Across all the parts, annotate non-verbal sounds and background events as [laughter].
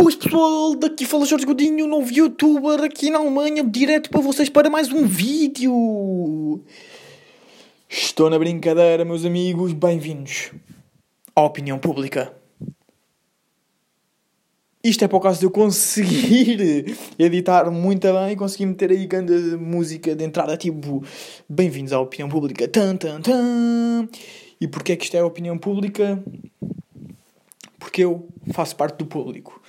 Boas pessoal, daqui fala Jorge Godinho, novo youtuber aqui na Alemanha, direto para vocês para mais um vídeo. Estou na brincadeira, meus amigos, bem-vindos à opinião pública. Isto é o caso de eu conseguir [laughs] editar muito bem e conseguir meter aí grande música de entrada, tipo, bem-vindos à opinião pública. Tan, tan, tan. E porquê é que isto é a opinião pública? Porque eu faço parte do público.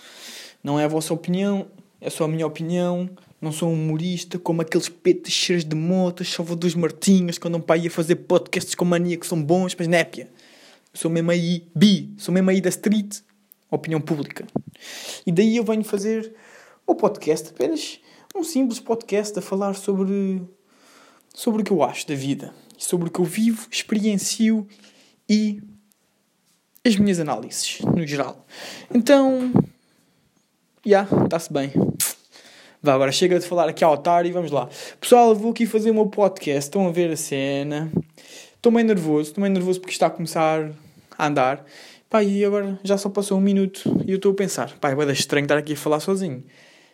Não é a vossa opinião, é só a minha opinião. Não sou um humorista como aqueles petos cheiros de motas, salvadores martinhos, que andam para aí a fazer podcasts com mania que são bons, mas népia. Sou mesmo aí bi, sou mesmo aí da street, opinião pública. E daí eu venho fazer o podcast, apenas um simples podcast a falar sobre, sobre o que eu acho da vida, sobre o que eu vivo, experiencio e as minhas análises, no geral. Então, já, yeah, está-se bem. Vá, agora chega de falar aqui ao otário e vamos lá. Pessoal, vou aqui fazer o meu podcast. Estão a ver a cena. Estou meio nervoso. Estou meio nervoso porque está a começar a andar. Pá, e agora já só passou um minuto e eu estou a pensar. Pá, é estranho estar aqui a falar sozinho.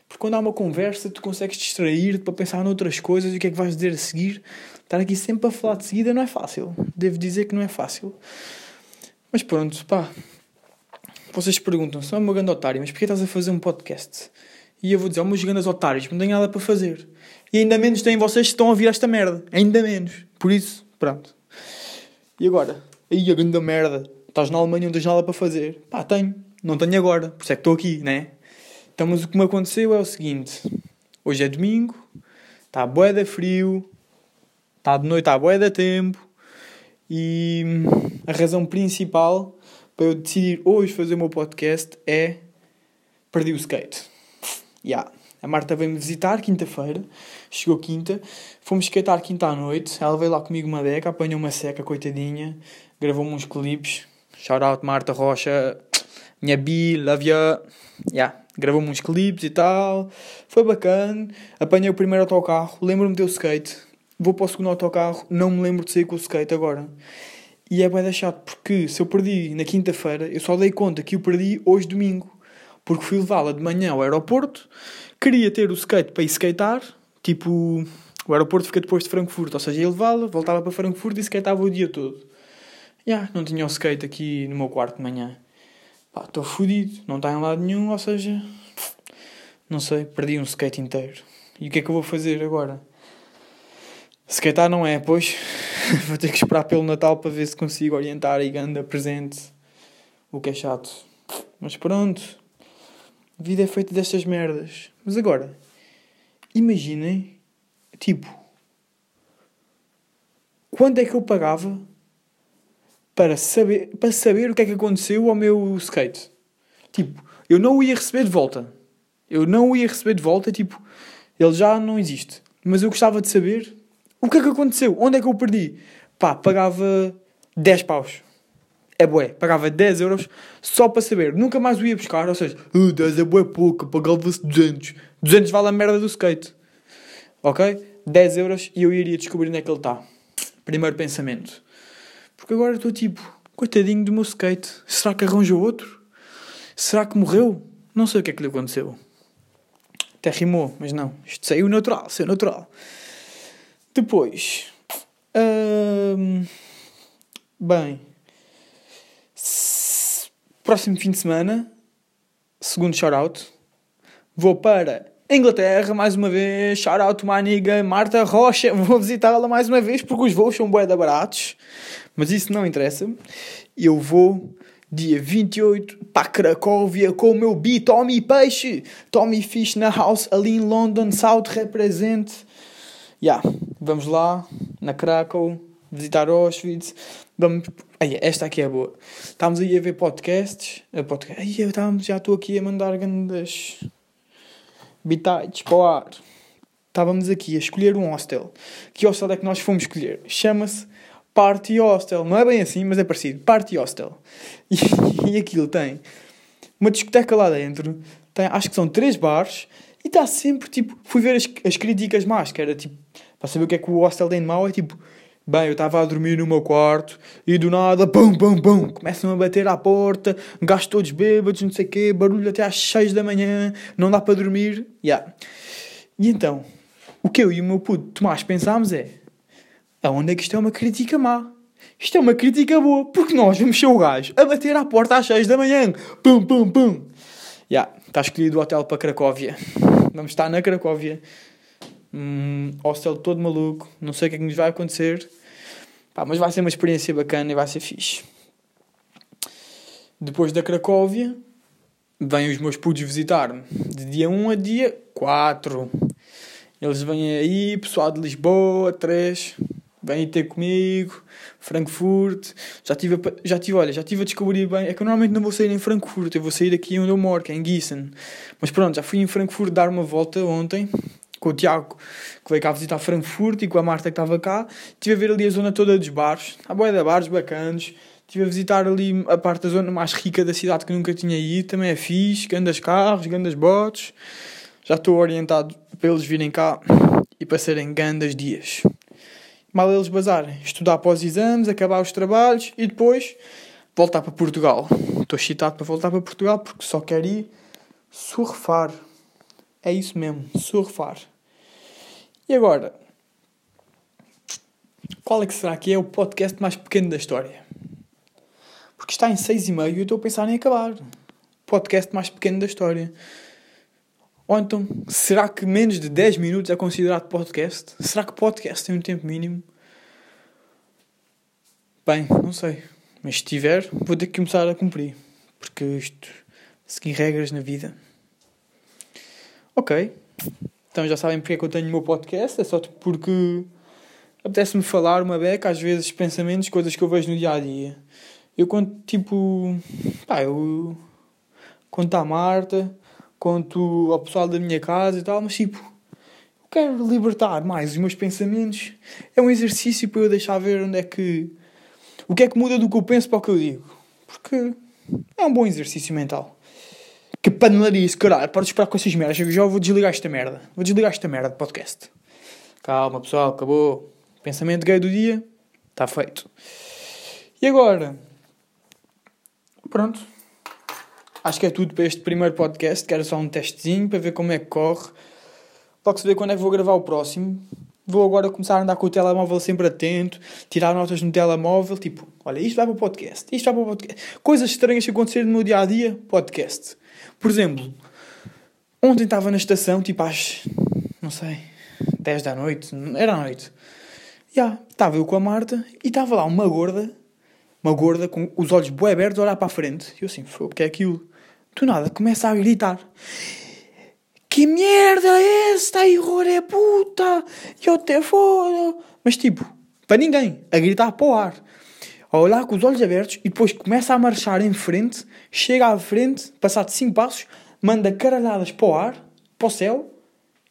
Porque quando há uma conversa, tu consegues distrair-te para pensar noutras coisas e o que é que vais dizer a seguir. Estar aqui sempre a falar de seguida não é fácil. Devo dizer que não é fácil. Mas pronto, pá. Vocês perguntam, sou uma grande otário, mas porquê estás a fazer um podcast? E eu vou dizer, oh, meus grandes otários, não tenho nada para fazer. E ainda menos têm vocês que estão a ouvir esta merda. Ainda menos. Por isso, pronto. E agora? Aí, a grande merda. Estás na Alemanha, não tens nada para fazer. Pá, tenho. Não tenho agora. Por isso é que estou aqui, né? Então, mas o que me aconteceu é o seguinte. Hoje é domingo. Está boeda frio. Está de noite, está boeda tempo. E a razão principal para eu decidir hoje fazer o meu podcast é perdi o skate. Yeah. A Marta veio-me visitar quinta-feira, chegou quinta, fomos skatear quinta à noite, ela veio lá comigo uma beca, apanhou uma seca, coitadinha, gravou-me uns clipes, shout out Marta Rocha, minha bi, love you, yeah. gravou-me uns clipes e tal, foi bacana, apanhei o primeiro autocarro, lembro-me de ter o skate, vou para o segundo autocarro, não me lembro de sair com o skate agora. E é bem chato, porque se eu perdi na quinta-feira, eu só dei conta que o perdi hoje domingo. Porque fui levá-la de manhã ao aeroporto, queria ter o skate para ir skatear, tipo, o aeroporto fica depois de Frankfurt, ou seja, ia levá-la, voltava para Frankfurt e skateava o dia todo. Já, yeah, não tinha o skate aqui no meu quarto de manhã. Pá, estou fodido, não está em lado nenhum, ou seja, não sei, perdi um skate inteiro. E o que é que eu vou fazer agora? Skatear não é, pois [laughs] vou ter que esperar pelo Natal para ver se consigo orientar e anda presente. O que é chato. Mas pronto. A vida é feita destas merdas. Mas agora, imaginem, tipo, quanto é que eu pagava para saber, para saber o que é que aconteceu ao meu skate? Tipo, eu não o ia receber de volta. Eu não o ia receber de volta, tipo, ele já não existe. Mas eu gostava de saber o que é que aconteceu? Onde é que eu perdi? Pá, pagava 10 paus. É bué, pagava 10 euros só para saber. Nunca mais o ia buscar, ou seja, uh, 10 é bué pouco, pagava-se 200. 200 vale a merda do skate. Ok? 10 euros e eu iria descobrir onde é que ele está. Primeiro pensamento. Porque agora estou tipo, coitadinho do meu skate. Será que arranjou outro? Será que morreu? Não sei o que é que lhe aconteceu. Até rimou, mas não. Isto saiu natural, saiu natural. Depois. Hum, bem. Próximo fim de semana. Segundo shout-out. Vou para Inglaterra mais uma vez. Shout-out uma amiga Marta Rocha. [laughs] Vou visitá-la mais uma vez porque os voos são bué baratos. Mas isso não interessa. Eu vou dia 28 para Cracóvia com o meu B Tommy Peixe. Tommy Fish na house ali em London South represente yeah, vamos lá, na Krakow, visitar Auschwitz. Vamos... Ai, esta aqui é boa. Estávamos aí a ver podcasts. A podcast... Ai, eu estávamos, já estou aqui a mandar grandes bitites para o ar. Estávamos aqui a escolher um hostel. Que hostel é que nós fomos escolher? Chama-se Party Hostel. Não é bem assim, mas é parecido. Party Hostel. [laughs] E, e aquilo tem uma discoteca lá dentro. Tem, acho que são três bares. E está sempre tipo. Fui ver as, as críticas más, que era tipo para saber o que é que o Hostel tem de mau, é tipo Bem, eu estava a dormir no meu quarto e do nada, pum, pum, pum, começam a bater à porta, gajos todos bêbados, não sei o quê, barulho até às 6 da manhã, não dá para dormir. Yeah. E então, o que eu e o meu puto Tomás pensámos é: aonde é que isto é uma crítica má? Isto é uma crítica boa, porque nós vamos ser o gajo a bater à porta às 6 da manhã, pum, pum, pum. Já, yeah, está escolhido o hotel para Cracóvia. Vamos estar na Cracóvia. Hum, hostel todo maluco, não sei o que é que nos vai acontecer, Pá, mas vai ser uma experiência bacana e vai ser fixe. Depois da Cracóvia, vêm os meus putos visitar-me, de dia 1 a dia 4. Eles vêm aí, pessoal de Lisboa, 3, vêm ter comigo, Frankfurt. Já tive, já tive, olha, já tive a descobrir bem. É que eu normalmente não vou sair em Frankfurt, eu vou sair aqui onde eu moro, que é em Gießen. Mas pronto, já fui em Frankfurt dar uma volta ontem com o Tiago, que veio cá visitar Frankfurt, e com a Marta que estava cá. Estive a ver ali a zona toda dos bares, a boia de bares bacanos. Estive a visitar ali a parte da zona mais rica da cidade que nunca tinha ido, também é fixe, grandes carros, grandes botes. Já estou orientado para eles virem cá e para serem grandes dias. Mal eles bazarem, estudar após exames, acabar os trabalhos e depois voltar para Portugal. Estou excitado para voltar para Portugal porque só quero ir surfar. É isso mesmo, surfar. E agora, qual é que será que é o podcast mais pequeno da história? Porque está em 6 e meio e eu estou a pensar em acabar. Podcast mais pequeno da história. Ou então, será que menos de 10 minutos é considerado podcast? Será que podcast tem um tempo mínimo? Bem, não sei. Mas se tiver, vou ter que começar a cumprir. Porque isto, seguir regras na vida. Ok. Então já sabem porque é que eu tenho o meu podcast, é só porque apetece-me falar uma beca, às vezes pensamentos, coisas que eu vejo no dia a dia. Eu conto tipo. pá, eu conto à Marta, conto ao pessoal da minha casa e tal, mas tipo. Eu quero libertar mais os meus pensamentos. É um exercício para eu deixar ver onde é que. o que é que muda do que eu penso para o que eu digo. Porque é um bom exercício mental. Que panelarice, caralho, para de esperar com essas merdas. Eu já vou desligar esta merda. Vou desligar esta merda de podcast. Calma, pessoal, acabou. Pensamento gay do dia. Está feito. E agora? Pronto. Acho que é tudo para este primeiro podcast, que era só um testezinho para ver como é que corre. Logo se vê quando é que vou gravar o próximo. Vou agora começar a andar com o telemóvel sempre atento, tirar notas no telemóvel, tipo, olha, isto vai para o podcast, isto vai para o podcast. Coisas estranhas que acontecerem no meu dia a dia, podcast. Por exemplo, ontem estava na estação, tipo às, não sei, 10 da noite, era à noite. Já, estava eu com a Marta e estava lá uma gorda, uma gorda com os olhos bem abertos a olhar para a frente. E eu assim, o que é aquilo? Do nada, começa a gritar. Que merda é esta, error é puta! Eu te foda! Mas tipo, para ninguém, a gritar para o ar a olhar com os olhos abertos e depois começa a marchar em frente, chega à frente, passado 5 passos, manda caralhadas para o ar, para o céu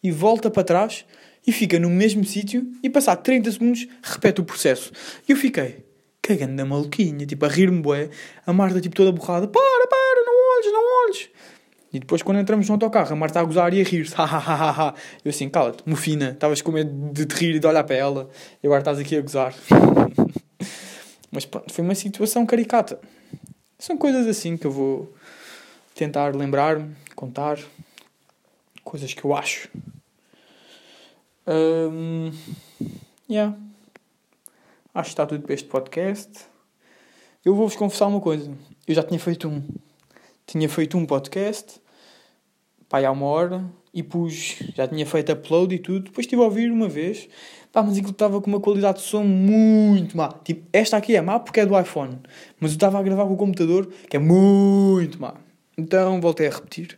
e volta para trás e fica no mesmo sítio e passado 30 segundos repete o processo. E eu fiquei cagando da maluquinha, tipo a rir-me bué, a Marta tipo toda borrada, para, para, não. E depois quando entramos no autocarro, a Marta a gozar e a rir-se, [laughs] eu assim, cala-te, mofina, estavas com medo de te rir e de olhar para ela e agora estás aqui a gozar. [laughs] Mas pronto, foi uma situação caricata. São coisas assim que eu vou tentar lembrar-me, contar. Coisas que eu acho. Um, yeah. Acho que está tudo para este podcast. Eu vou-vos confessar uma coisa. Eu já tinha feito um. Tinha feito um podcast. Pai, há uma hora. E pus. Já tinha feito upload e tudo. Depois estive a ouvir uma vez. Pá, mas aquilo estava com uma qualidade de som muito má. Tipo, esta aqui é má porque é do iPhone. Mas eu estava a gravar com o computador que é muito má. Então voltei a repetir.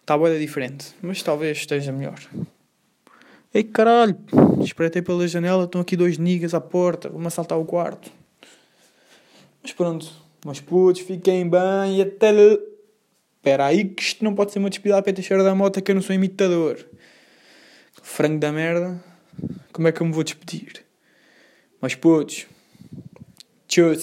Está boa diferente. Mas talvez esteja melhor. Ei caralho, espreitei pela janela, estão aqui dois niggas à porta, vou-me assaltar o quarto. Mas pronto, meus putos, fiquem bem e até. Espera aí que isto não pode ser uma despedida para Teixeira da Mota que eu não sou imitador. Frango da merda. Como é que eu me vou despedir? Mas putos, tchau.